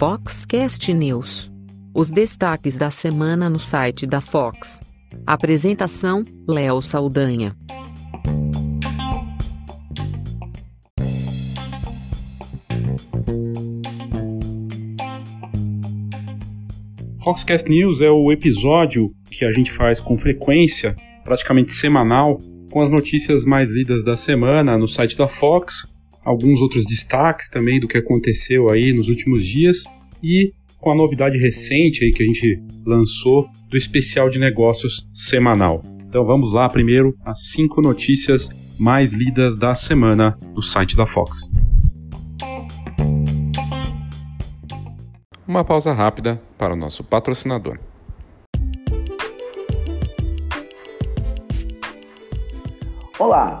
Foxcast News. Os destaques da semana no site da Fox. Apresentação: Léo Saldanha. Foxcast News é o episódio que a gente faz com frequência, praticamente semanal, com as notícias mais lidas da semana no site da Fox alguns outros destaques também do que aconteceu aí nos últimos dias e com a novidade recente aí que a gente lançou do especial de negócios semanal. Então vamos lá primeiro as cinco notícias mais lidas da semana do site da Fox. Uma pausa rápida para o nosso patrocinador. Olá,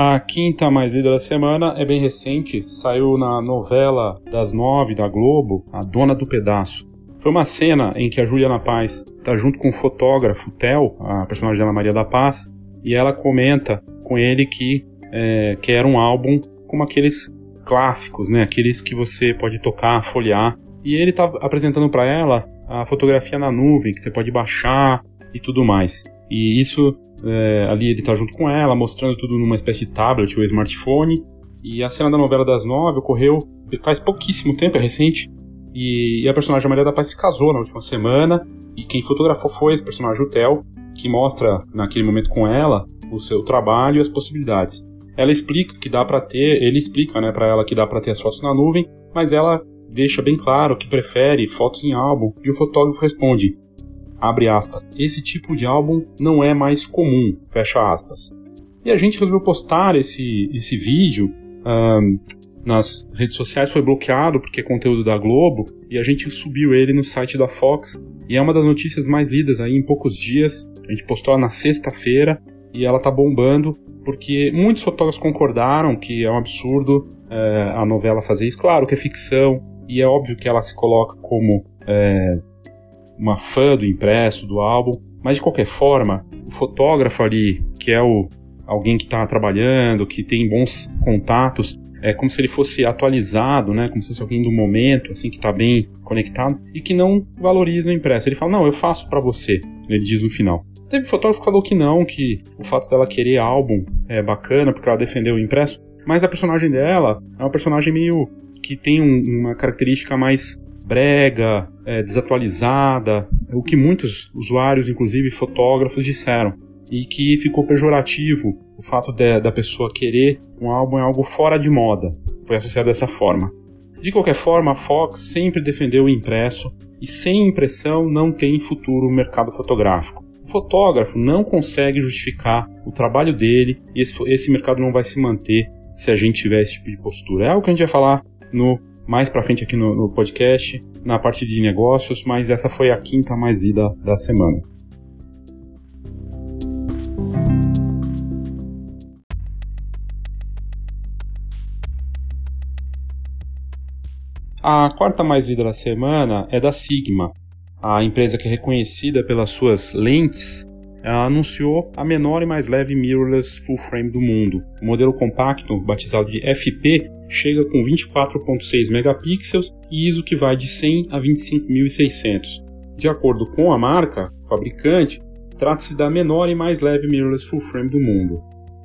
A quinta mais lida da semana é bem recente, saiu na novela das nove da Globo, A Dona do Pedaço. Foi uma cena em que a Juliana Paz está junto com o fotógrafo Theo, a personagem dela Maria da Paz, e ela comenta com ele que é, quer um álbum como aqueles clássicos, né? Aqueles que você pode tocar, folhear. E ele está apresentando para ela a fotografia na nuvem, que você pode baixar e tudo mais. E isso é, ali ele tá junto com ela, mostrando tudo numa espécie de tablet ou smartphone. E a cena da novela das nove ocorreu faz pouquíssimo tempo, é recente. E, e a personagem Maria da Paz se casou na última semana. E quem fotografou foi esse personagem, o Theo, que mostra naquele momento com ela o seu trabalho e as possibilidades. Ela explica que dá para ter, ele explica, né, para ela que dá para ter as fotos na nuvem, mas ela deixa bem claro que prefere fotos em álbum e o fotógrafo responde: abre aspas. Esse tipo de álbum não é mais comum, fecha aspas. E a gente resolveu postar esse, esse vídeo um, nas redes sociais, foi bloqueado porque é conteúdo da Globo, e a gente subiu ele no site da Fox, e é uma das notícias mais lidas aí em poucos dias. A gente postou ela na sexta-feira, e ela tá bombando, porque muitos fotógrafos concordaram que é um absurdo é, a novela fazer isso. Claro que é ficção, e é óbvio que ela se coloca como é, uma fã do impresso, do álbum, mas de qualquer forma, o fotógrafo ali, que é o alguém que está trabalhando, que tem bons contatos, é como se ele fosse atualizado, né? Como se fosse alguém do momento, assim, que está bem conectado e que não valoriza o impresso. Ele fala, não, eu faço para você, ele diz no final. Teve fotógrafo que falou que não, que o fato dela querer álbum é bacana porque ela defendeu o impresso, mas a personagem dela é uma personagem meio que tem um, uma característica mais brega, é, desatualizada, o que muitos usuários, inclusive fotógrafos, disseram. E que ficou pejorativo o fato de, da pessoa querer um álbum é algo fora de moda. Foi associado dessa forma. De qualquer forma, a Fox sempre defendeu o impresso e sem impressão não tem futuro o mercado fotográfico. O fotógrafo não consegue justificar o trabalho dele e esse, esse mercado não vai se manter se a gente tiver esse tipo de postura. É algo que a gente vai falar no mais para frente aqui no, no, podcast, na parte de negócios, mas essa foi a quinta mais lida da semana. A quarta mais lida da semana é da Sigma, a empresa que é reconhecida pelas suas lentes anunciou a menor e mais leve mirrorless full frame do mundo. O modelo compacto, batizado de FP, chega com 24.6 megapixels e ISO que vai de 100 a 25.600. De acordo com a marca, fabricante, trata-se da menor e mais leve mirrorless full frame do mundo.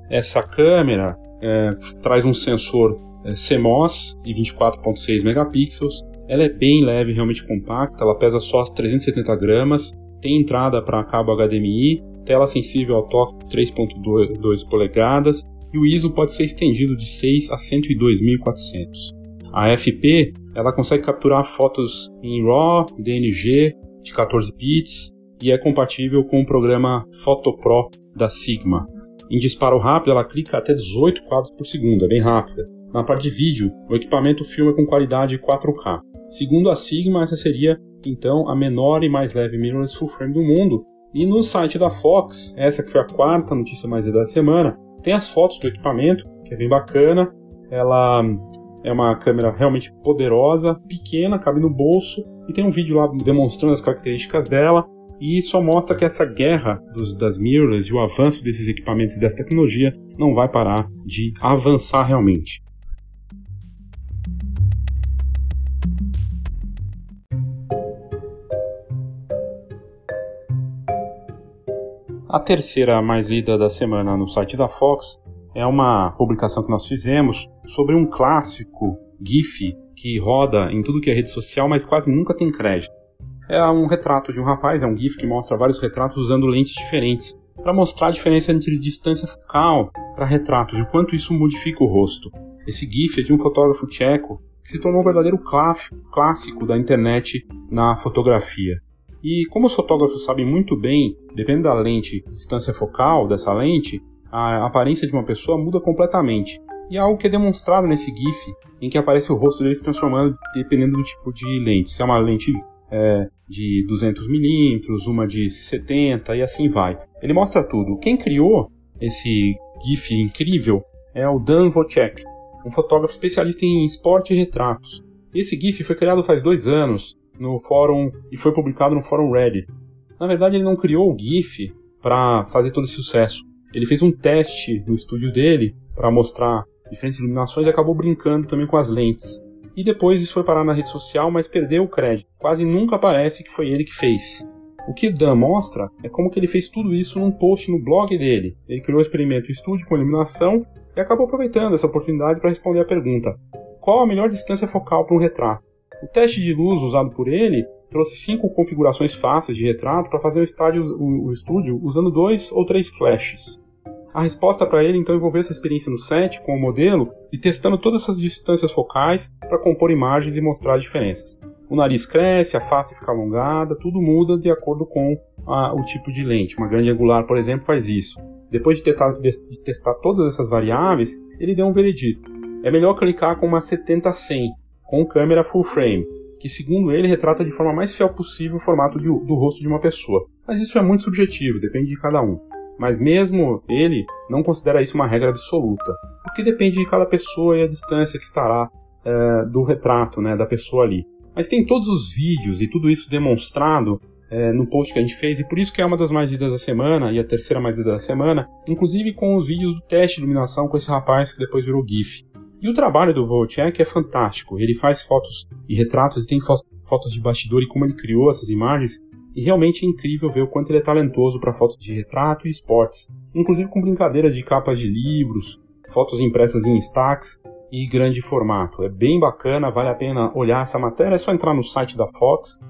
Essa câmera é, traz um sensor é, CMOS de 24.6 megapixels. Ela é bem leve, realmente compacta. Ela pesa só 370 gramas tem entrada para cabo HDMI, tela sensível ao toque 3.2 polegadas e o ISO pode ser estendido de 6 a 102.400. A FP ela consegue capturar fotos em RAW, DNG de 14 bits e é compatível com o programa Photo Pro da Sigma. Em disparo rápido, ela clica até 18 quadros por segundo, é bem rápida. Na parte de vídeo, o equipamento filma com qualidade 4K. Segundo a Sigma, essa seria então a menor e mais leve mirrorless full frame do mundo. E no site da Fox, essa que foi a quarta notícia mais da semana, tem as fotos do equipamento, que é bem bacana. Ela é uma câmera realmente poderosa, pequena, cabe no bolso, e tem um vídeo lá demonstrando as características dela. E só mostra que essa guerra dos, das mirrorless e o avanço desses equipamentos e dessa tecnologia não vai parar de avançar realmente. A terceira mais lida da semana no site da Fox é uma publicação que nós fizemos sobre um clássico GIF que roda em tudo que é rede social, mas quase nunca tem crédito. É um retrato de um rapaz, é um GIF que mostra vários retratos usando lentes diferentes, para mostrar a diferença entre distância focal para retratos e o quanto isso modifica o rosto. Esse GIF é de um fotógrafo tcheco que se tornou um verdadeiro clássico da internet na fotografia. E como os fotógrafos sabem muito bem, dependendo da lente, distância focal dessa lente, a aparência de uma pessoa muda completamente. E é algo que é demonstrado nesse GIF, em que aparece o rosto dele se transformando dependendo do tipo de lente. Se é uma lente é, de 200mm, uma de 70 e assim vai. Ele mostra tudo. Quem criou esse GIF incrível é o Dan Wojcik, um fotógrafo especialista em esporte e retratos. Esse GIF foi criado faz dois anos no fórum e foi publicado no fórum Reddit. Na verdade, ele não criou o GIF para fazer todo esse sucesso. Ele fez um teste no estúdio dele para mostrar diferentes iluminações e acabou brincando também com as lentes. E depois isso foi parar na rede social, mas perdeu o crédito. Quase nunca aparece que foi ele que fez. O que Dan mostra é como que ele fez tudo isso num post no blog dele. Ele criou o experimento estúdio com iluminação e acabou aproveitando essa oportunidade para responder a pergunta: qual a melhor distância focal para um retrato? O teste de luz usado por ele trouxe cinco configurações fáceis de retrato para fazer o, estádio, o, o, estúdio usando dois ou três flashes. A resposta para ele então envolveu essa experiência no set com o modelo e testando todas essas distâncias focais para compor imagens e mostrar as diferenças. O nariz cresce, a face fica alongada, tudo muda de acordo com a, o tipo de lente. Uma grande angular, por exemplo, faz isso. Depois de, testar, de testar todas essas variáveis, ele deu um veredito. É melhor clicar com uma 70-100, com câmera full frame, que segundo ele retrata de forma mais fiel possível o formato de, do rosto de uma pessoa. Mas isso é muito subjetivo, depende de cada um. Mas mesmo ele não considera isso uma regra absoluta, porque depende de cada pessoa e a distância que estará é, do retrato né, da pessoa ali. Mas tem todos os vídeos e tudo isso demonstrado é, no post que a gente fez, e por isso que é uma das mais lidas da semana, e a terceira mais lida da semana, inclusive com os vídeos do teste de iluminação com esse rapaz que depois virou GIF. E o trabalho do Wojciech é fantástico. Ele faz fotos e retratos e tem fotos de bastidor e como ele criou essas imagens. E realmente é incrível ver o quanto ele é talentoso para fotos de retrato e esportes, inclusive com brincadeiras de capas de livros, fotos impressas em stacks e grande formato. É bem bacana, vale a pena olhar essa matéria. É só entrar no site da Fox,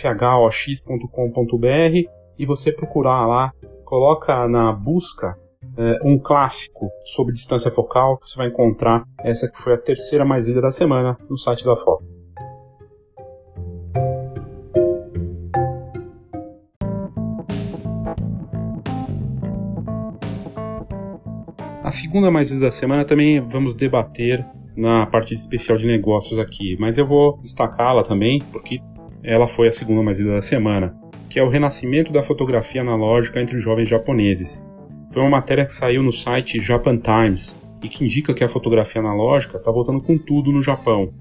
fhox.com.br e você procurar lá, coloca na busca é, um clássico sobre distância focal, você vai encontrar essa que foi a terceira mais lida da semana no site da Foco. A segunda mais lida da semana também vamos debater na parte especial de negócios aqui, mas eu vou destacá-la também porque ela foi a segunda mais lida da semana, que é o renascimento da fotografia analógica entre jovens japoneses. Foi uma matéria que saiu no site Japan Times e que indica que a fotografia analógica está voltando com tudo no Japão.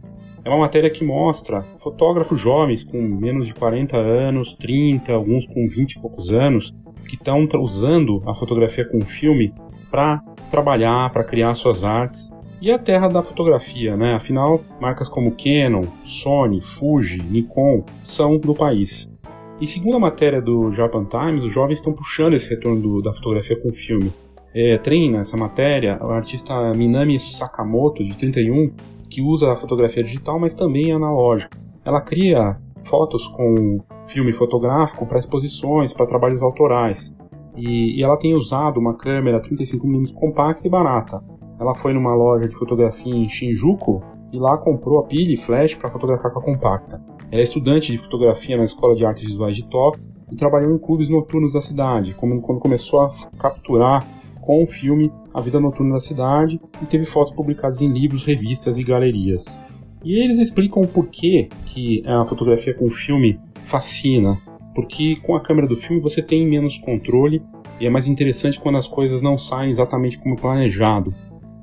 É uma matéria que mostra fotógrafos jovens com menos de 40 anos, 30, alguns com 20 e poucos anos, que estão usando a fotografia com filme para trabalhar, para criar suas artes. E a terra da fotografia, né? Afinal, marcas como Canon, Sony, Fuji, Nikon são do país. E segundo a matéria do Japan Times, os jovens estão puxando esse retorno do, da fotografia com filme. É, treina essa matéria o artista Minami Sakamoto, de 31, que usa a fotografia digital, mas também analógica. Ela cria fotos com filme fotográfico para exposições, para trabalhos autorais. E, e, ela tem usado uma câmera 35mm compacta e barata. Ela foi numa loja de fotografia em Shinjuku e lá comprou a pilha e flash para fotografar com a compacta. Ela é estudante de fotografia na Escola de Artes Visuais de Tóquio e trabalhou em clubes noturnos da cidade, quando começou a capturar com o filme a vida noturna da cidade e teve fotos publicadas em livros, revistas e galerias. E eles explicam o porquê que a fotografia com filme fascina, porque com a câmera do filme você tem menos controle e é mais interessante quando as coisas não saem exatamente como planejado.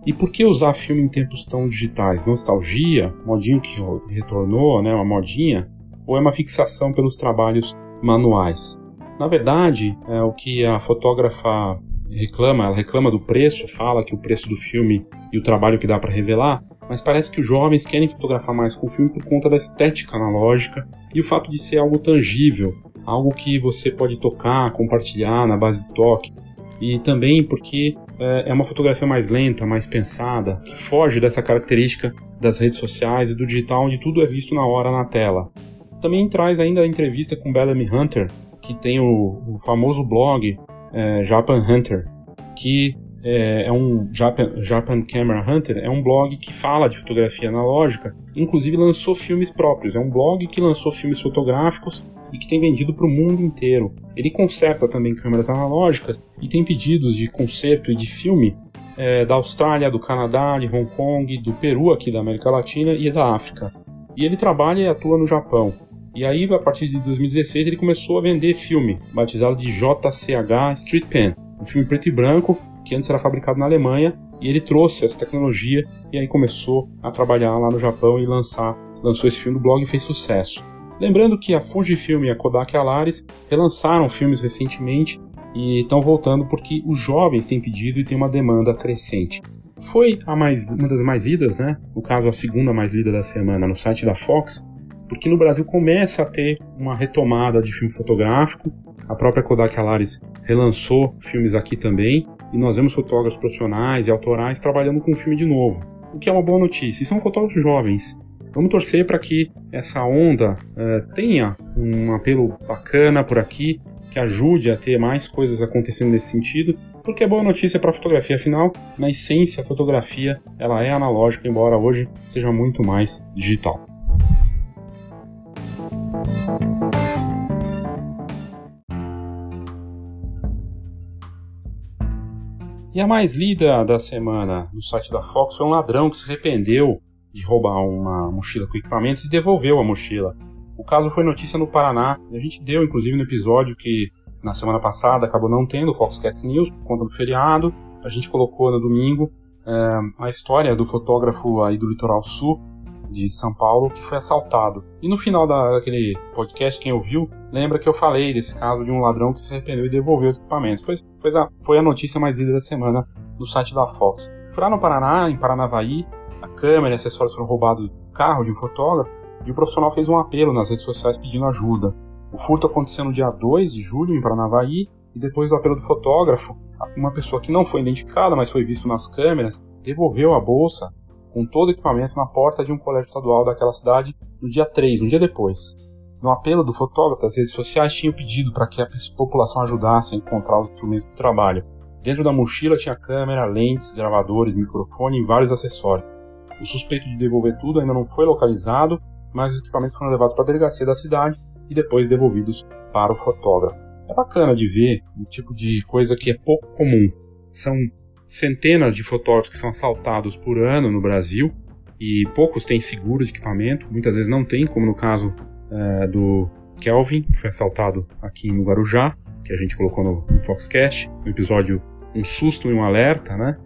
E por que usar filme em tempos tão digitais? Nostalgia? Modinho que retornou, né? Uma modinha? Ou é uma fixação pelos trabalhos manuais? Na verdade, é o que a fotógrafa reclama, ela reclama do preço, fala que o preço do filme e o trabalho que dá para revelar, mas parece que os jovens querem fotografar mais com o filme por conta da estética analógica e o fato de ser algo tangível, algo que você pode tocar, compartilhar na base do toque. E também porque é, é uma fotografia mais lenta, mais pensada, que foge dessa característica das redes sociais e do digital, onde tudo é visto na hora na tela. Também traz ainda a entrevista com Bellamy Hunter, que tem o, o famoso blog é, Japan Hunter, que é, é, um Japan, Japan Camera Hunter, é um blog que fala de fotografia analógica, inclusive lançou filmes próprios. É um blog que lançou filmes fotográficos e que tem vendido para o mundo inteiro. Ele conserta também câmeras analógicas e tem pedidos de conserto e de filme é, da Austrália, do Canadá, de Hong Kong, do Peru aqui da América Latina e da África. E ele trabalha e atua no Japão. E aí, a partir de 2016, ele começou a vender filme, batizado de JCH Street Pen, um filme preto e branco que antes era fabricado na Alemanha, e ele trouxe essa tecnologia e aí começou a trabalhar lá no Japão e lançar, lançou esse filme no blog e fez sucesso. Lembrando que a Fujifilm e a Kodak Alaris relançaram filmes recentemente e estão voltando porque os jovens têm pedido e tem uma demanda crescente. Foi a mais, uma das mais lidas, né? No caso, a segunda mais lida da semana no site da Fox, porque no Brasil começa a ter uma retomada de filme fotográfico. A própria Kodak Alaris relançou filmes aqui também, e nós vemos fotógrafos profissionais e autorais trabalhando com o filme de novo, o que é uma boa notícia. E são fotógrafos jovens. Vamos torcer para que essa onda uh, tenha um apelo bacana por aqui, que ajude a ter mais coisas acontecendo nesse sentido, porque é boa notícia para a fotografia. Afinal, na essência, a fotografia ela é analógica, embora hoje seja muito mais digital. E a mais lida da semana no site da Fox foi um ladrão que se arrependeu de roubar uma mochila com equipamento e devolveu a mochila. O caso foi notícia no Paraná, a gente deu inclusive no episódio que na semana passada acabou não tendo o Foxcast News por conta do feriado. A gente colocou no domingo é, a história do fotógrafo aí do litoral sul de São Paulo que foi assaltado. E no final daquele podcast, quem ouviu, lembra que eu falei desse caso de um ladrão que se arrependeu e devolveu os equipamentos. Pois, pois a, foi a notícia mais lida da semana no site da Fox. Foi lá no Paraná, em Paranavaí, câmera e acessórios foram roubados do carro de um fotógrafo e o profissional fez um apelo nas redes sociais pedindo ajuda. O furto aconteceu no dia 2 de julho em Paranavaí e depois do apelo do fotógrafo, uma pessoa que não foi identificada, mas foi visto nas câmeras, devolveu a bolsa com todo o equipamento na porta de um colégio estadual daquela cidade no dia 3, um dia depois. No apelo do fotógrafo, as redes sociais tinham pedido para que a população ajudasse a encontrar os instrumentos do trabalho. Dentro da mochila tinha câmera, lentes, gravadores, microfone e vários acessórios. O suspeito de devolver tudo ainda não foi localizado, mas os equipamentos foram levados para a delegacia da cidade e depois devolvidos para o fotógrafo. É bacana de ver um tipo de coisa que é pouco comum. São centenas de fotógrafos que são assaltados por ano no Brasil e poucos têm seguro de equipamento, muitas vezes não tem, como no caso é, do Kelvin, que foi assaltado aqui no Guarujá, que a gente colocou no, no Foxcast, no episódio Um Susto e um Alerta, né?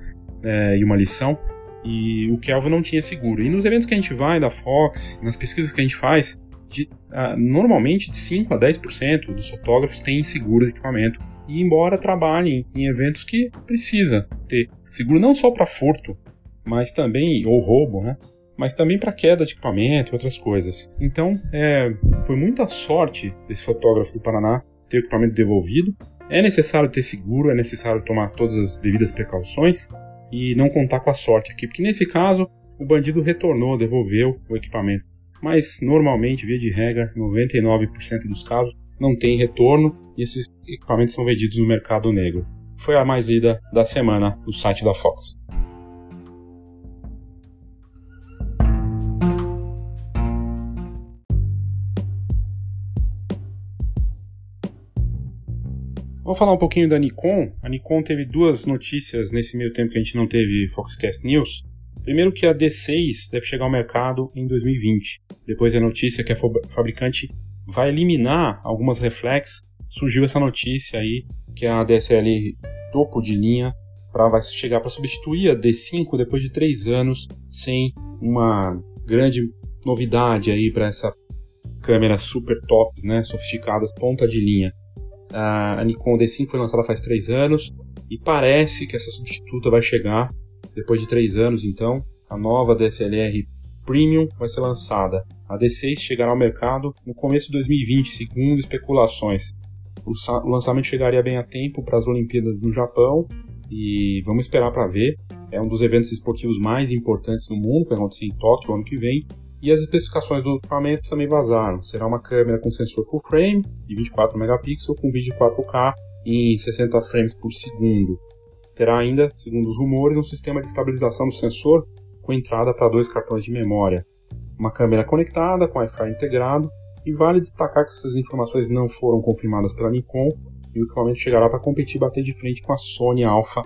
É, e uma lição. E o Kelvin não tinha seguro. E nos eventos que a gente vai da Fox, nas pesquisas que a gente faz, de, uh, normalmente de 5 a 10% dos fotógrafos têm seguro de equipamento e embora trabalhem em eventos que precisa ter seguro não só para furto, mas também ou roubo, né? Mas também para queda de equipamento e outras coisas. Então, é, foi muita sorte desse fotógrafo do Paraná ter o equipamento devolvido. É necessário ter seguro, é necessário tomar todas as devidas precauções e não contar com a sorte aqui, porque nesse caso o bandido retornou, devolveu o equipamento. mas normalmente, via de regra, 99% dos casos não tem retorno e esses equipamentos são vendidos no mercado negro. Foi a mais lida da semana no site da Fox. Vamos falar um pouquinho da Nikon. A Nikon teve duas notícias nesse meio tempo que a gente não teve Foxcast News. Primeiro que a D6 deve chegar ao mercado em 2020. Depois a notícia que a fabricante vai eliminar algumas reflex. Surgiu essa notícia aí que a DSLR topo de linha pra, vai chegar para substituir a D5 depois de três anos sem uma grande novidade aí para essa câmera super top, né, sofisticadas, ponta de linha. A Nikon D5 foi lançada faz 3 anos e parece que essa substituta vai chegar depois de 3 anos. Então, a nova DSLR Premium vai ser lançada. A D6 chegará ao mercado no começo de 2020, segundo especulações. O lançamento chegaria bem a tempo para as Olimpíadas no Japão e vamos esperar para ver. É um dos eventos esportivos mais importantes do mundo, que vai acontecer em Tóquio ano que vem. E as especificações do equipamento também vazaram. Será uma câmera com sensor full frame de 24 megapixels com vídeo 4K em 60 frames por segundo. Terá ainda, segundo os rumores, um sistema de estabilização do sensor com entrada para dois cartões de memória. Uma câmera conectada com Wi-Fi integrado e vale destacar que essas informações não foram confirmadas pela Nikon e o equipamento chegará para competir e bater de frente com a Sony Alpha,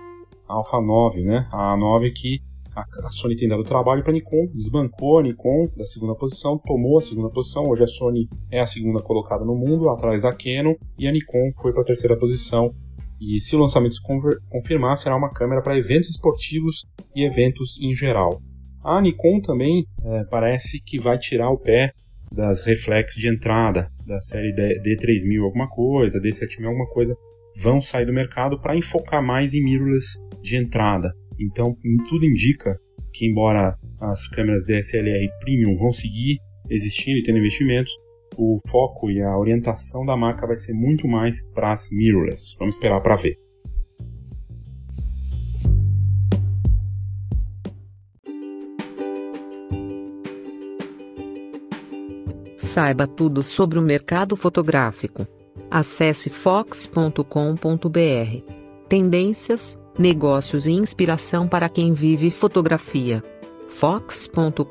Alpha 9, né? A A9 que a, Sony tem dado trabalho para Nikon, desbancou a Nikon da segunda posição, tomou a segunda posição. Hoje a Sony é a segunda colocada no mundo, atrás da Canon, e a Nikon foi para a terceira posição. E se o lançamento se confirmar, será uma câmera para eventos esportivos e eventos em geral. A Nikon também é, parece que vai tirar o pé das reflex de entrada da série D3000 alguma coisa, D7000 alguma coisa, vão sair do mercado para enfocar mais em mirrorless de entrada. Então, tudo indica que, embora as câmeras DSLR Premium vão seguir existindo e tendo investimentos, o foco e a orientação da marca vai ser muito mais para as mirrorless. Vamos esperar para ver. Saiba tudo sobre o mercado fotográfico. Acesse fox.com.br. Tendências, negócios e inspiração para quem vive fotografia. fox.com.br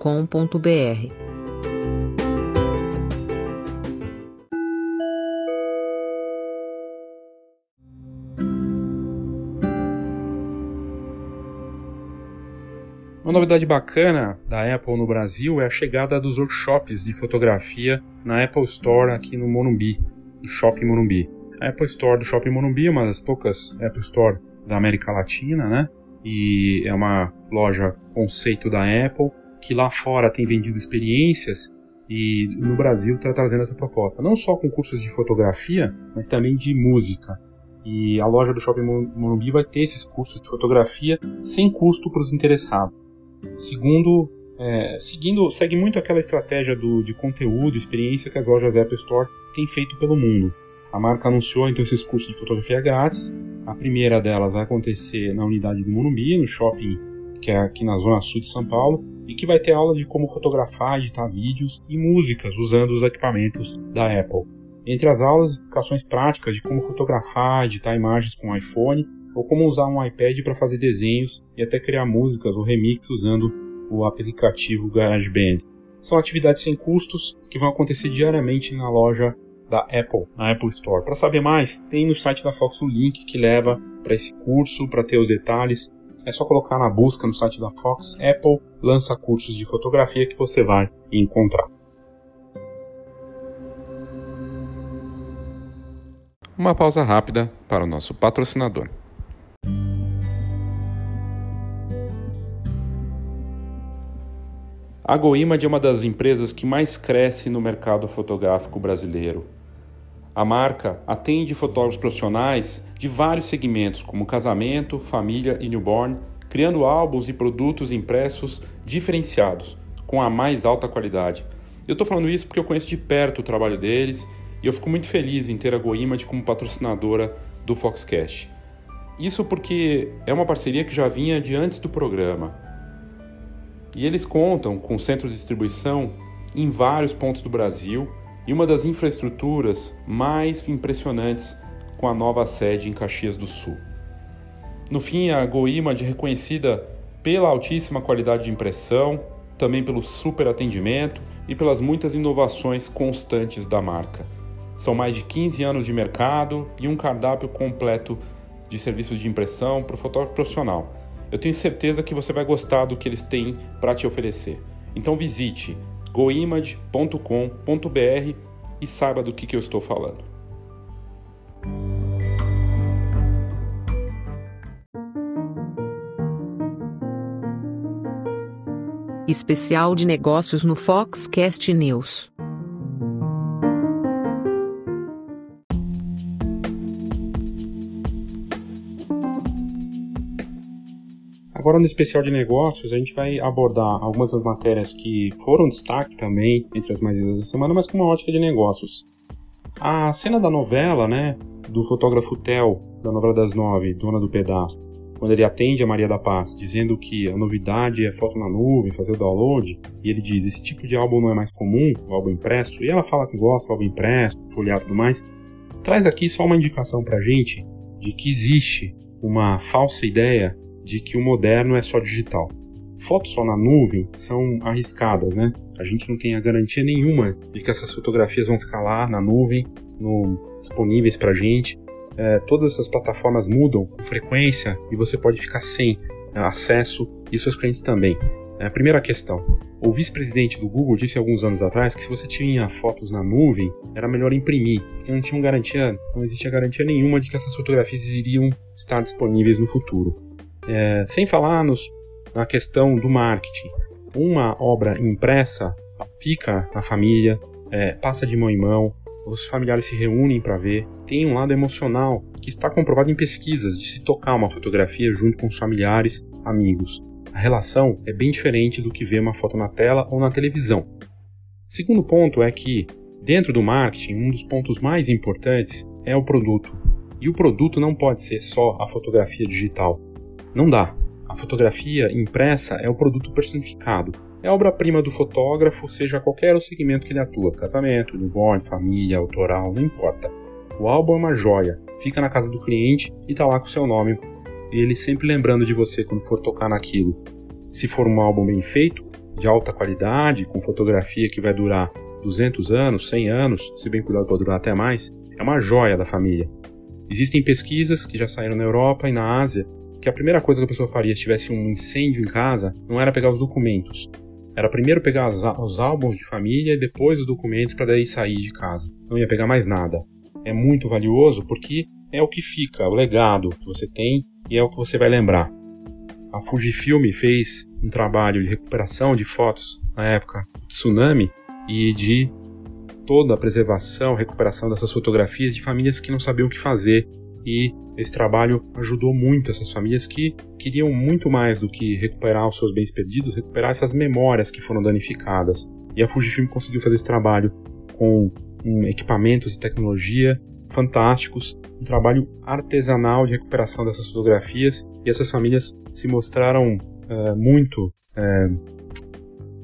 Uma novidade bacana da Apple no Brasil é a chegada dos workshops de fotografia na Apple Store aqui no Morumbi, no Shopping Morumbi. A Apple Store do Shopping Morumbi é uma das poucas Apple Store da América Latina, né? E é uma loja conceito da Apple que lá fora tem vendido experiências e no Brasil está trazendo essa proposta, não só com cursos de fotografia, mas também de música. E a loja do Shopping Morumbi vai ter esses cursos de fotografia sem custo para os interessados. Segundo, é, seguindo, segue muito aquela estratégia do, de conteúdo, experiência que as lojas Apple Store têm feito pelo mundo. A marca anunciou então esses cursos de fotografia grátis. A primeira delas vai acontecer na unidade do Morumbi, no shopping que é aqui na zona sul de São Paulo, e que vai ter aula de como fotografar, editar vídeos e músicas usando os equipamentos da Apple. Entre as aulas, explicações práticas de como fotografar, editar imagens com iPhone ou como usar um iPad para fazer desenhos e até criar músicas ou remix usando o aplicativo GarageBand. São atividades sem custos que vão acontecer diariamente na loja da Apple, na Apple Store. Para saber mais, tem no site da Fox o link que leva para esse curso, para ter os detalhes. É só colocar na busca no site da Fox Apple lança cursos de fotografia que você vai encontrar. Uma pausa rápida para o nosso patrocinador. A GoImage é uma das empresas que mais cresce no mercado fotográfico brasileiro. A marca atende fotógrafos profissionais de vários segmentos, como casamento, família e newborn, criando álbuns e produtos impressos diferenciados, com a mais alta qualidade. Eu estou falando isso porque eu conheço de perto o trabalho deles e eu fico muito feliz em ter a GoImage como patrocinadora do Foxcast. Isso porque é uma parceria que já vinha de antes do programa. E eles contam com centros de distribuição em vários pontos do Brasil e uma das infraestruturas mais impressionantes com a nova sede em Caxias do Sul. No fim, a GoImage é reconhecida pela altíssima qualidade de impressão, também pelo super atendimento e pelas muitas inovações constantes da marca. São mais de 15 anos de mercado e um cardápio completo de serviços de impressão para o fotógrafo profissional. Eu tenho certeza que você vai gostar do que eles têm para te oferecer. Então visite goimage.com.br e saiba do que, que eu estou falando. Especial de negócios no Foxcast News. Agora no especial de negócios a gente vai abordar algumas das matérias que foram destaque também entre as mais lidas da semana, mas com uma ótica de negócios. A cena da novela, né, do fotógrafo Tel, da novela das nove, Dona do Pedaço, quando ele atende a Maria da Paz, dizendo que a novidade é foto na nuvem, fazer o download, e ele diz: esse tipo de álbum não é mais comum, o álbum impresso, e ela fala que gosta do álbum impresso, folhear e tudo mais, traz aqui só uma indicação pra gente de que existe uma falsa ideia de que o moderno é só digital. Fotos só na nuvem são arriscadas, né? A gente não tem a garantia nenhuma de que essas fotografias vão ficar lá na nuvem, no, disponíveis para gente. É, todas essas plataformas mudam com frequência e você pode ficar sem é, acesso e seus clientes também. É, primeira questão: o vice-presidente do Google disse alguns anos atrás que se você tinha fotos na nuvem, era melhor imprimir, porque não tinha garantia, não existia garantia nenhuma de que essas fotografias iriam estar disponíveis no futuro. É, sem falar nos, na questão do marketing. Uma obra impressa fica na família, é, passa de mão em mão, os familiares se reúnem para ver. Tem um lado emocional que está comprovado em pesquisas de se tocar uma fotografia junto com os familiares, amigos. A relação é bem diferente do que ver uma foto na tela ou na televisão. Segundo ponto é que, dentro do marketing, um dos pontos mais importantes é o produto. E o produto não pode ser só a fotografia digital. Não dá. A fotografia impressa é o produto personificado. É obra-prima do fotógrafo, seja qualquer o segmento que ele atua: casamento, newborn, família, autoral, não importa. O álbum é uma joia, fica na casa do cliente e está lá com seu nome. E ele sempre lembrando de você quando for tocar naquilo. Se for um álbum bem feito, de alta qualidade, com fotografia que vai durar 200 anos, 100 anos, se bem cuidado pode durar até mais, é uma joia da família. Existem pesquisas que já saíram na Europa e na Ásia que a primeira coisa que a pessoa faria se tivesse um incêndio em casa não era pegar os documentos. Era primeiro pegar os álbuns de família e depois os documentos para daí sair de casa. Não ia pegar mais nada. É muito valioso porque é o que fica, o legado que você tem e é o que você vai lembrar. A Fujifilm fez um trabalho de recuperação de fotos na época do tsunami e de toda a preservação, recuperação dessas fotografias de famílias que não sabiam o que fazer e esse trabalho ajudou muito essas famílias que queriam muito mais do que recuperar os seus bens perdidos, recuperar essas memórias que foram danificadas. E a Fujifilm conseguiu fazer esse trabalho com equipamentos e tecnologia fantásticos, um trabalho artesanal de recuperação dessas fotografias e essas famílias se mostraram é, muito é,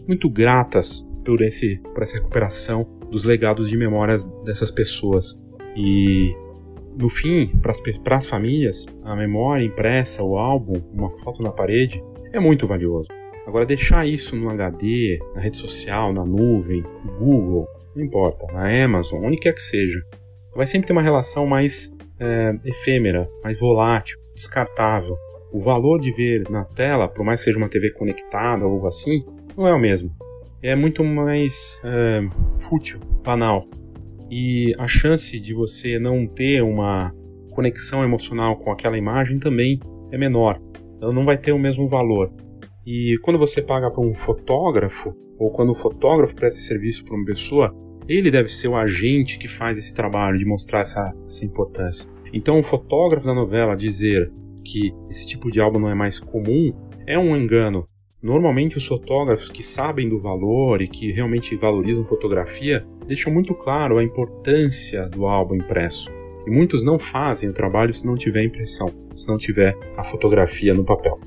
muito gratas por esse por essa recuperação dos legados de memórias dessas pessoas e no fim, para as famílias, a memória impressa, o álbum, uma foto na parede, é muito valioso. Agora, deixar isso no HD, na rede social, na nuvem, no Google, não importa, na Amazon, onde quer que seja, vai sempre ter uma relação mais é, efêmera, mais volátil, descartável. O valor de ver na tela, por mais que seja uma TV conectada ou algo assim, não é o mesmo. É muito mais é, fútil, banal e a chance de você não ter uma conexão emocional com aquela imagem também é menor. Ela não vai ter o mesmo valor. E quando você paga para um fotógrafo, ou quando o fotógrafo presta serviço para uma pessoa, ele deve ser o agente que faz esse trabalho de mostrar essa, essa importância. Então, o fotógrafo da novela dizer que esse tipo de álbum não é mais comum é um engano. Normalmente, os fotógrafos que sabem do valor e que realmente valorizam fotografia deixam muito claro a importância do álbum impresso. E muitos não fazem o trabalho se não tiver impressão, se não tiver a fotografia no papel.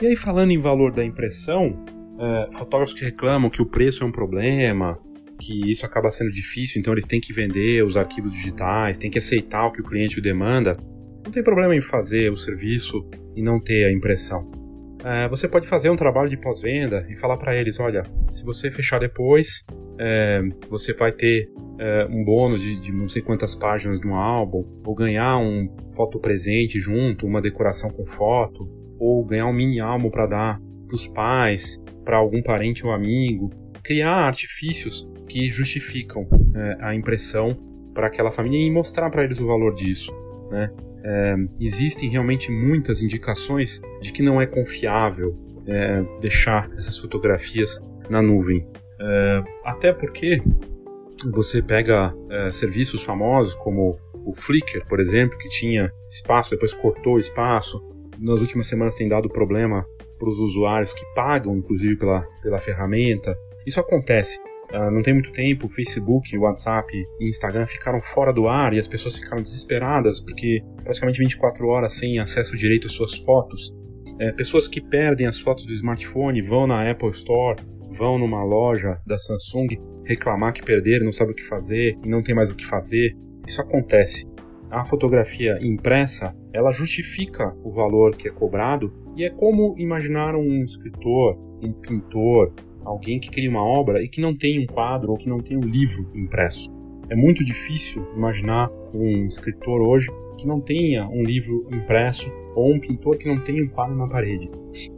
E aí, falando em valor da impressão, é, fotógrafos que reclamam que o preço é um problema, que isso acaba sendo difícil, então eles têm que vender os arquivos digitais, têm que aceitar o que o cliente demanda. Não tem problema em fazer o serviço e não ter a impressão. É, você pode fazer um trabalho de pós-venda e falar para eles: olha, se você fechar depois, é, você vai ter é, um bônus de, de, não sei quantas páginas no álbum, ou ganhar um foto presente junto, uma decoração com foto, ou ganhar um mini álbum para dar para os pais, para algum parente ou amigo. Criar artifícios que justificam é, a impressão para aquela família e mostrar para eles o valor disso. Né? É, existem realmente muitas indicações de que não é confiável é, deixar essas fotografias na nuvem. É, até porque você pega é, serviços famosos como o Flickr, por exemplo, que tinha espaço, depois cortou o espaço. Nas últimas semanas tem dado problema para os usuários que pagam, inclusive, pela, pela ferramenta. Isso acontece. Uh, não tem muito tempo, Facebook, WhatsApp e Instagram ficaram fora do ar e as pessoas ficaram desesperadas porque praticamente 24 horas sem acesso direito às suas fotos. É, pessoas que perdem as fotos do smartphone vão na Apple Store, vão numa loja da Samsung reclamar que perderam, não sabem o que fazer e não tem mais o que fazer. Isso acontece. A fotografia impressa, ela justifica o valor que é cobrado e é como imaginar um escritor, um pintor, alguém que cria uma obra e que não tem um quadro ou que não tem um livro impresso. É muito difícil imaginar um escritor hoje que não tenha um livro impresso ou um pintor que não tenha um quadro na parede.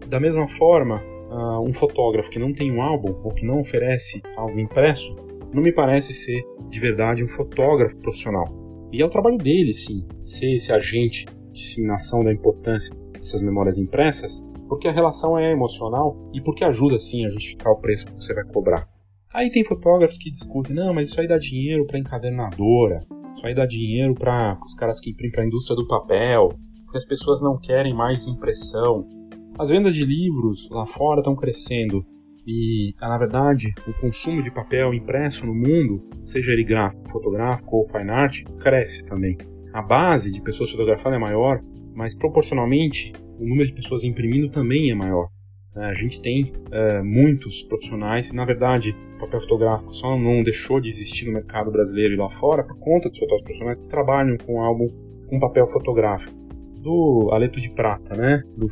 Da mesma forma, uh, um fotógrafo que não tem um álbum ou que não oferece algo impresso não me parece ser de verdade um fotógrafo profissional. E é o trabalho dele, sim, ser esse agente de disseminação da importância dessas memórias impressas, porque a relação é emocional e porque ajuda sim a justificar o preço que você vai cobrar. Aí tem fotógrafos que discutem, não, mas isso aí dá dinheiro para encadernadora, isso aí dá dinheiro para os caras que imprimem para a indústria do papel, porque as pessoas não querem mais impressão. As vendas de livros lá fora estão crescendo e, na verdade, o consumo de papel impresso no mundo, seja ele gráfico, fotográfico ou fine art, cresce também. A base de pessoas fotografando é maior, mas proporcionalmente o número de pessoas imprimindo também é maior. É, a gente tem é, muitos profissionais, na verdade, o papel fotográfico só não deixou de existir no mercado brasileiro e lá fora por conta dos fotógrafos profissionais que trabalham com álbum com papel fotográfico. Do aleto de prata, né? Do,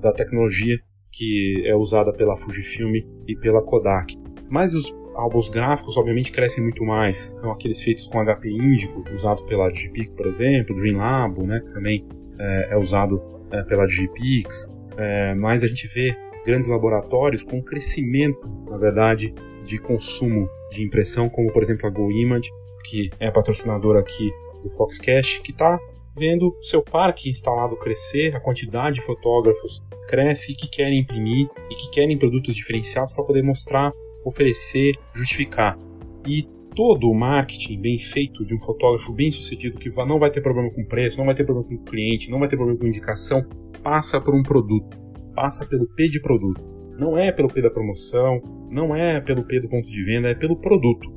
da tecnologia que é usada pela Fujifilm e pela Kodak. Mas os álbuns gráficos, obviamente, crescem muito mais. São aqueles feitos com HP Índico, usados pela Digipic, por exemplo, Dreamlabo, né? Que também é, é usado é, pela Digipix, é, mas a gente vê grandes laboratórios com crescimento, na verdade, de consumo de impressão, como por exemplo a GoImage, que é patrocinadora aqui do Foxcast, que está vendo seu parque instalado crescer, a quantidade de fotógrafos cresce que querem imprimir e que querem produtos diferenciados para poder mostrar, oferecer, justificar. E todo o marketing bem feito de um fotógrafo bem sucedido, que não vai ter problema com preço, não vai ter problema com cliente, não vai ter problema com indicação, passa por um produto, passa pelo P de produto. Não é pelo P da promoção, não é pelo P do ponto de venda, é pelo produto.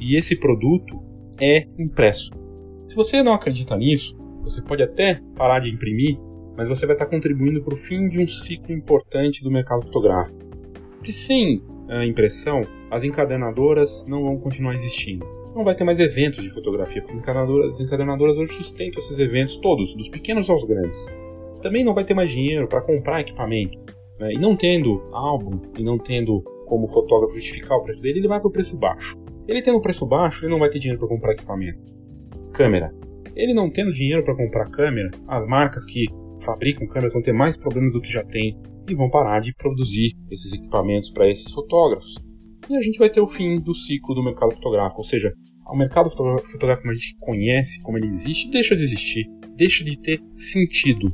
E esse produto é impresso. Se você não acredita nisso, você pode até parar de imprimir, mas você vai estar contribuindo para o fim de um ciclo importante do mercado fotográfico. Porque sem a impressão, as encadernadoras não vão continuar existindo. Não vai ter mais eventos de fotografia, porque as encadernadoras hoje sustentam esses eventos todos, dos pequenos aos grandes. Também não vai ter mais dinheiro para comprar equipamento. Né? E não tendo álbum, e não tendo como fotógrafo justificar o preço dele, ele vai para o preço baixo. Ele tendo preço baixo, ele não vai ter dinheiro para comprar equipamento. Câmera. Ele não tendo dinheiro para comprar câmera, as marcas que fabricam câmeras vão ter mais problemas do que já tem e vão parar de produzir esses equipamentos para esses fotógrafos. E a gente vai ter o fim do ciclo do mercado fotográfico, ou seja, o mercado fotográfico como a gente conhece, como ele existe, deixa de existir, deixa de ter sentido.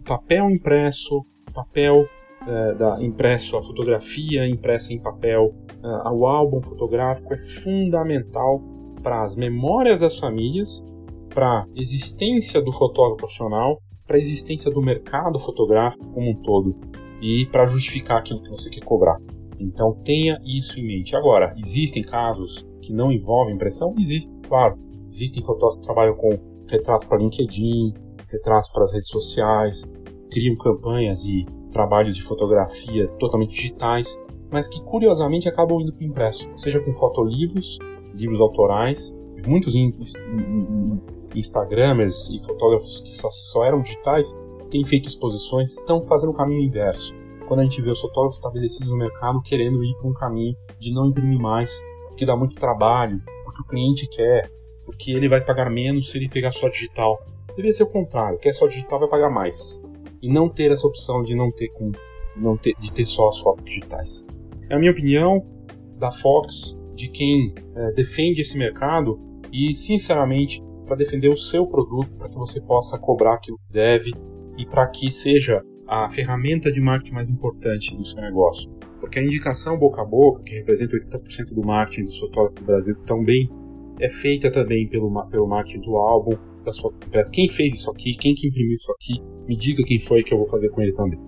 O papel impresso, papel é, da, impresso, a fotografia impressa em papel, é, o álbum fotográfico é fundamental para as memórias das famílias, para a existência do fotógrafo profissional para a existência do mercado fotográfico como um todo e para justificar aquilo que você quer cobrar. Então tenha isso em mente. Agora, existem casos que não envolvem impressão? Existem, claro. Existem fotógrafos que trabalham com retratos para LinkedIn, retratos para as redes sociais, criam campanhas e trabalhos de fotografia totalmente digitais, mas que curiosamente acabam indo para o impresso, seja com fotolivros, livros autorais, muitos Instagramers e fotógrafos que só, só eram digitais têm feito exposições, estão fazendo o caminho inverso. Quando a gente vê os fotógrafos estabelecidos no mercado querendo ir para um caminho de não imprimir mais, que dá muito trabalho, porque o cliente quer, porque ele vai pagar menos se ele pegar só digital. Deveria ser o contrário, quer só digital vai pagar mais. E não ter essa opção de não ter com não ter, de ter só as fotos digitais. É a minha opinião da Fox, de quem é, defende esse mercado e, sinceramente, para defender o seu produto, para que você possa cobrar aquilo que deve e para que seja a ferramenta de marketing mais importante do seu negócio. Porque a indicação boca a boca, que representa 80% do marketing do fotógrafo do Brasil também, é feita também pelo, pelo marketing do álbum, da sua empresa. Quem fez isso aqui? Quem que imprimiu isso aqui? Me diga quem foi que eu vou fazer com ele também.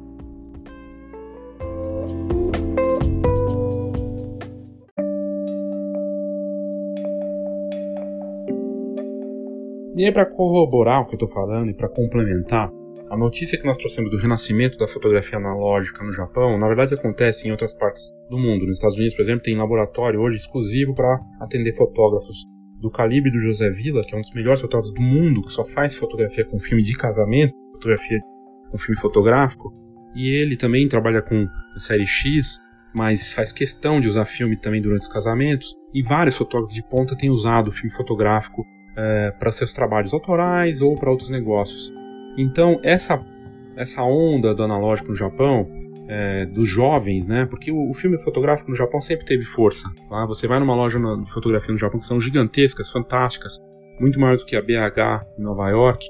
E aí, para corroborar o que eu estou falando e para complementar, a notícia que nós trouxemos do renascimento da fotografia analógica no Japão, na verdade acontece em outras partes do mundo. Nos Estados Unidos, por exemplo, tem laboratório hoje exclusivo para atender fotógrafos do calibre do José Villa, que é um dos melhores fotógrafos do mundo, que só faz fotografia com filme de casamento, fotografia com filme fotográfico. E ele também trabalha com a série X, mas faz questão de usar filme também durante os casamentos. E vários fotógrafos de ponta têm usado filme fotográfico é, para seus trabalhos autorais ou para outros negócios. Então, essa, essa onda do analógico no Japão, é, dos jovens, né? Porque o, o, filme fotográfico no Japão sempre teve força. Tá? Você vai numa loja de fotografia no Japão que são gigantescas, fantásticas, muito mais do que a BH em Nova York.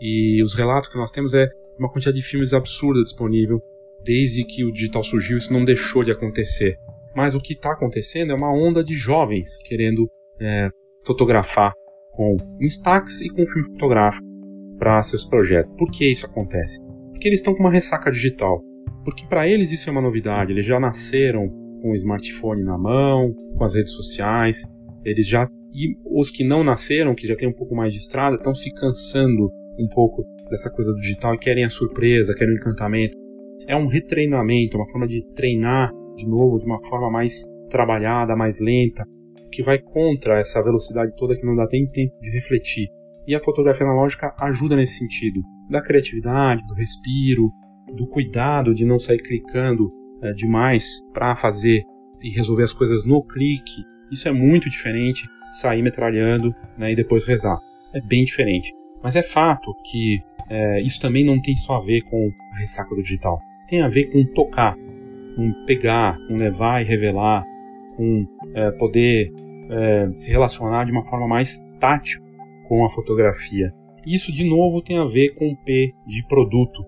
E os relatos que nós temos é uma quantidade de filmes absurda disponível. Desde que o digital surgiu, isso não deixou de acontecer. Mas o que está acontecendo é uma onda de jovens querendo é, fotografar com Instax e com filme fotográfico para seus projetos. Por que isso acontece? Porque eles estão com uma ressaca digital. Porque para eles isso é uma novidade. Eles já nasceram com o smartphone na mão, com as redes sociais. Eles já e os que não nasceram, que já têm um pouco mais de estrada, estão se cansando um pouco dessa coisa do digital e querem a surpresa, querem o encantamento. É um retreinamento, uma forma de treinar de novo de uma forma mais trabalhada, mais lenta, que vai contra essa velocidade toda que não dá nem tempo de refletir. E a fotografia analógica ajuda nesse sentido, da criatividade, do respiro, do cuidado de não sair clicando é, demais para fazer e resolver as coisas no clique. Isso é muito diferente sair metralhando né, e depois rezar. É bem diferente. Mas é fato que é, isso também não tem só a ver com a ressaca do digital. Tem a ver com tocar, com pegar, com levar e revelar, com é, poder é, se relacionar de uma forma mais tátil com a fotografia. Isso, de novo, tem a ver com o P de produto,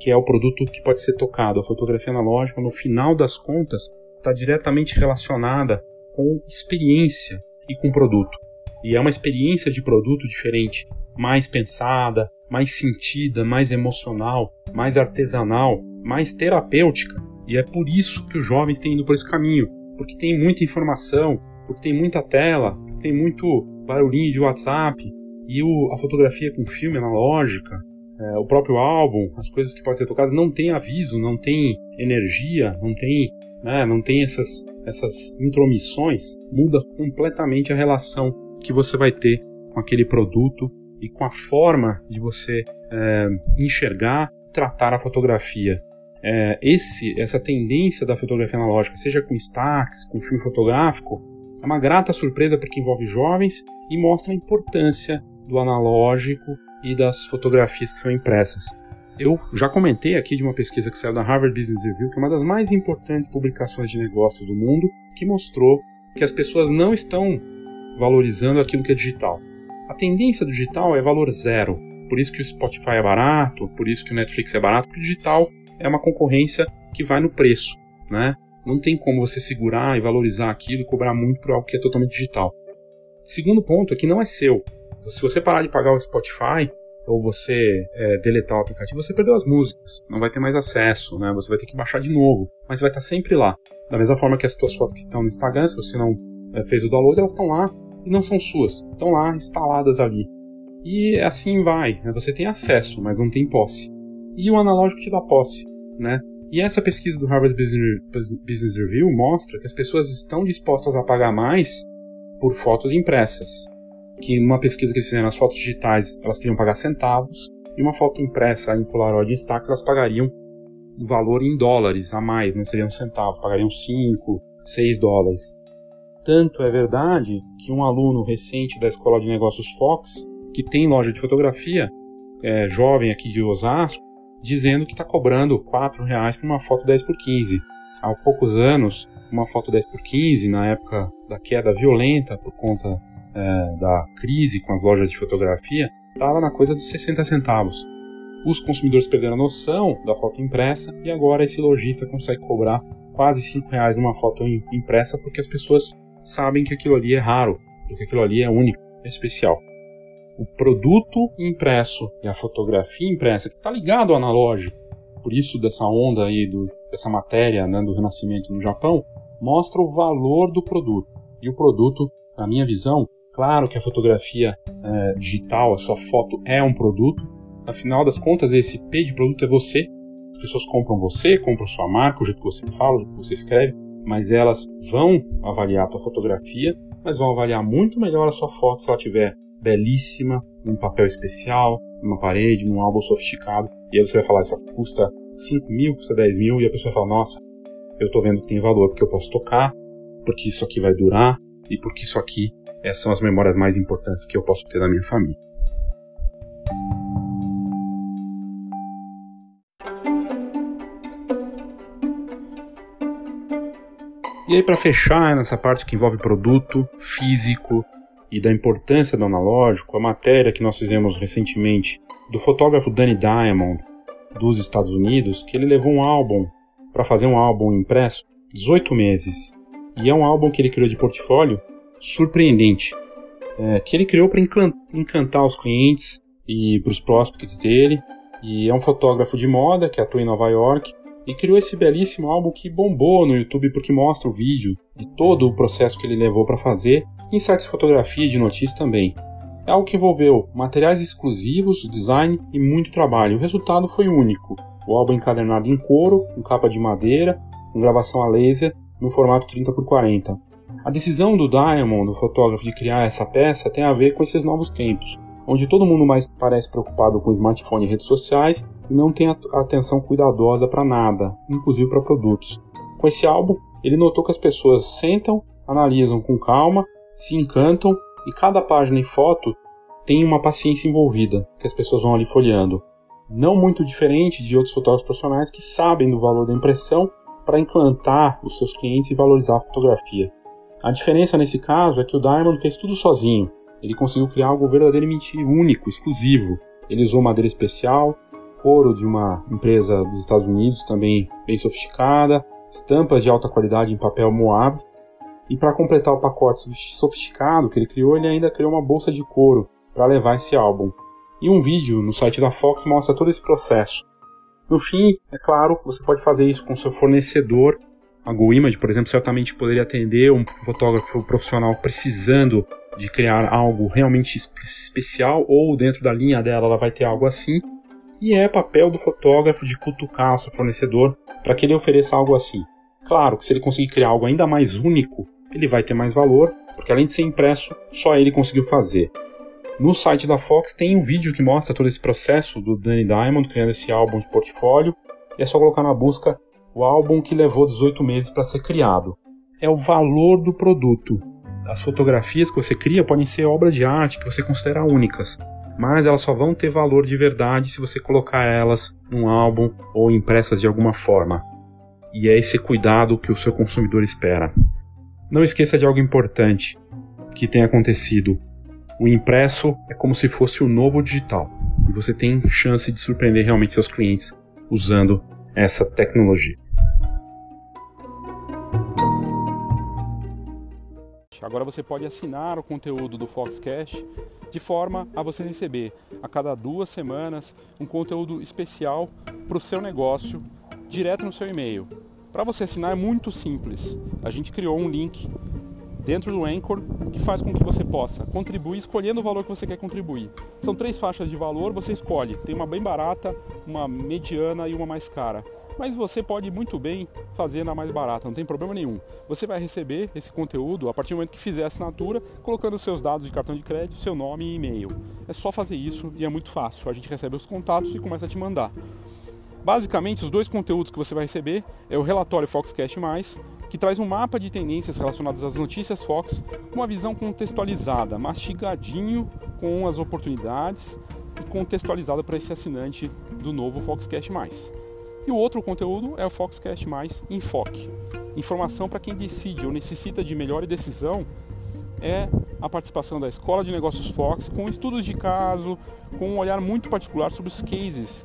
que é o produto que pode ser tocado. A fotografia analógica, no final das contas, está diretamente relacionada com experiência e com produto. E é uma experiência de produto diferente, mais pensada, mais sentida, mais emocional, mais artesanal, mais terapêutica. E é por isso que os jovens têm ido por esse caminho, porque tem muita informação, porque tem muita tela, tem muito barulhinho de WhatsApp e o, a fotografia com filme analógica, é, o próprio álbum, as coisas que podem ser tocadas não tem aviso, não tem energia, não tem, né, não tem essas, essas intromissões, muda completamente a relação que você vai ter com aquele produto e com a forma de você é, enxergar, tratar a fotografia. É, esse, essa tendência da fotografia analógica, seja com Stax, com filme fotográfico, é uma grata surpresa porque envolve jovens e mostra a importância do analógico e das fotografias que são impressas. Eu já comentei aqui de uma pesquisa que saiu da Harvard Business Review, que é uma das mais importantes publicações de negócios do mundo, que mostrou que as pessoas não estão valorizando aquilo que é digital. A tendência do digital é valor zero. Por isso que o Spotify é barato, por isso que o Netflix é barato, porque o digital é uma concorrência que vai no preço, né? Não tem como você segurar e valorizar aquilo e cobrar muito por algo que é totalmente digital. Segundo ponto é que não é seu. Se você parar de pagar o Spotify ou você é, deletar o aplicativo, você perdeu as músicas, não vai ter mais acesso, né? Você vai ter que baixar de novo, mas vai estar sempre lá. Da mesma forma que as suas fotos que estão no Instagram, se você não é, fez o download, elas estão lá e não são suas, estão lá instaladas ali. E assim vai, né? você tem acesso, mas não tem posse e o analógico te dá posse. né? E essa pesquisa do Harvard Business Review mostra que as pessoas estão dispostas a pagar mais por fotos impressas. Que numa pesquisa que eles fizeram as fotos digitais, elas queriam pagar centavos, e uma foto impressa em Polaroid Instax, elas pagariam um valor em dólares a mais, não seriam centavos, pagariam 5, 6 dólares. Tanto é verdade que um aluno recente da Escola de Negócios Fox, que tem loja de fotografia, é, jovem aqui de Osasco, dizendo que está cobrando 4 reais por uma foto 10 por 15. Há poucos anos, uma foto 10 por 15, na época da queda violenta por conta é, da crise com as lojas de fotografia, estava na coisa dos 60 centavos. Os consumidores perderam a noção da foto impressa e agora esse lojista consegue cobrar quase 5 reais numa foto impressa porque as pessoas sabem que aquilo ali é raro, porque aquilo ali é único, é especial o produto impresso e a fotografia impressa, que está ligado ao analógico, por isso dessa onda aí, do, dessa matéria né, do Renascimento no Japão, mostra o valor do produto. E o produto, na minha visão, claro que a fotografia é, digital, a sua foto é um produto, afinal das contas, esse P de produto é você. As pessoas compram você, compram sua marca, o jeito que você fala, o jeito que você escreve, mas elas vão avaliar a tua fotografia, mas vão avaliar muito melhor a sua foto se ela tiver belíssima, num papel especial, numa parede, num álbum sofisticado. E aí você vai falar, isso custa 5 mil, custa 10 mil, e a pessoa vai falar, nossa, eu tô vendo que tem valor porque eu posso tocar, porque isso aqui vai durar, e porque isso aqui é, são as memórias mais importantes que eu posso ter da minha família. E aí, para fechar nessa parte que envolve produto físico, e da importância do analógico, a matéria que nós fizemos recentemente do fotógrafo Danny Diamond dos Estados Unidos, que ele levou um álbum para fazer um álbum impresso 18 meses. E é um álbum que ele criou de portfólio surpreendente, é, que ele criou para encantar os clientes e para os prospects dele. E é um fotógrafo de moda que atua em Nova York e criou esse belíssimo álbum que bombou no YouTube porque mostra o vídeo de todo o processo que ele levou para fazer em sites de fotografia e de notícias também. É algo que envolveu materiais exclusivos, design e muito trabalho. O resultado foi único. O álbum encadernado em couro, com capa de madeira, com gravação a laser, no formato 30 por 40. A decisão do Diamond, o fotógrafo, de criar essa peça tem a ver com esses novos tempos, onde todo mundo mais parece preocupado com smartphone e redes sociais e não tem atenção cuidadosa para nada, inclusive para produtos. Com esse álbum, ele notou que as pessoas sentam, analisam com calma se encantam e cada página e foto tem uma paciência envolvida que as pessoas vão ali folheando. Não muito diferente de outros fotógrafos profissionais que sabem do valor da impressão para encantar os seus clientes e valorizar a fotografia. A diferença nesse caso é que o Diamond fez tudo sozinho. Ele conseguiu criar algo verdadeiramente único, exclusivo. Ele usou madeira especial, couro de uma empresa dos Estados Unidos também bem sofisticada, estampas de alta qualidade em papel Moab e para completar o pacote sofisticado que ele criou, ele ainda criou uma bolsa de couro para levar esse álbum. E um vídeo no site da Fox mostra todo esse processo. No fim, é claro, você pode fazer isso com seu fornecedor. A GoImage, por exemplo, certamente poderia atender um fotógrafo profissional precisando de criar algo realmente especial, ou dentro da linha dela ela vai ter algo assim. E é papel do fotógrafo de cutucar o seu fornecedor para que ele ofereça algo assim. Claro que se ele conseguir criar algo ainda mais único, ele vai ter mais valor, porque além de ser impresso, só ele conseguiu fazer. No site da Fox tem um vídeo que mostra todo esse processo do Danny Diamond criando esse álbum de portfólio, e é só colocar na busca o álbum que levou 18 meses para ser criado. É o valor do produto. As fotografias que você cria podem ser obras de arte que você considera únicas, mas elas só vão ter valor de verdade se você colocar elas num álbum ou impressas de alguma forma. E é esse cuidado que o seu consumidor espera. Não esqueça de algo importante que tem acontecido. O impresso é como se fosse o novo digital. E você tem chance de surpreender realmente seus clientes usando essa tecnologia. Agora você pode assinar o conteúdo do Foxcast de forma a você receber a cada duas semanas um conteúdo especial para o seu negócio direto no seu e-mail. Para você assinar é muito simples. A gente criou um link dentro do Anchor que faz com que você possa contribuir escolhendo o valor que você quer contribuir. São três faixas de valor, você escolhe. Tem uma bem barata, uma mediana e uma mais cara. Mas você pode muito bem fazer na mais barata, não tem problema nenhum. Você vai receber esse conteúdo a partir do momento que fizer a assinatura, colocando seus dados de cartão de crédito, seu nome e e-mail. É só fazer isso e é muito fácil. A gente recebe os contatos e começa a te mandar. Basicamente, os dois conteúdos que você vai receber é o relatório Foxcast+, que traz um mapa de tendências relacionadas às notícias Fox com uma visão contextualizada, mastigadinho com as oportunidades e contextualizada para esse assinante do novo Foxcast+. E o outro conteúdo é o Foxcast+, Enfoque. Informação para quem decide ou necessita de melhor decisão é a participação da Escola de Negócios Fox com estudos de caso, com um olhar muito particular sobre os cases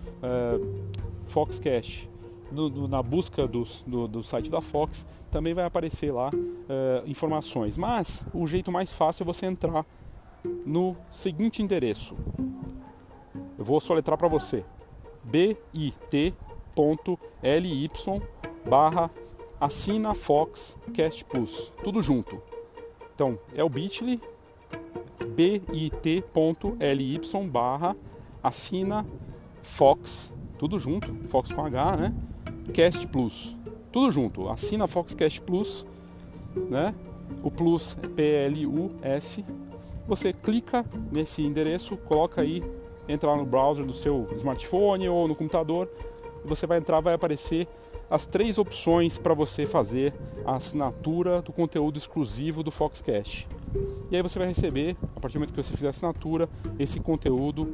uh, Foxcast no, no, na busca do, do, do, site da Fox, também vai aparecer lá uh, informações. Mas o jeito mais fácil é você entrar no seguinte endereço. Eu vou soletrar para você: bit.ly barra assina Fox Plus, tudo junto. Então é o bit.ly bit.ly barra assina Fox, tudo junto, Fox com H, né? Cast Plus, tudo junto. Assina Fox Cast Plus, né? O Plus é P-L-U-S. Você clica nesse endereço, coloca aí, entra lá no browser do seu smartphone ou no computador, e você vai entrar, vai aparecer as três opções para você fazer a assinatura do conteúdo exclusivo do Foxcast. E aí você vai receber, a partir do momento que você fizer a assinatura, esse conteúdo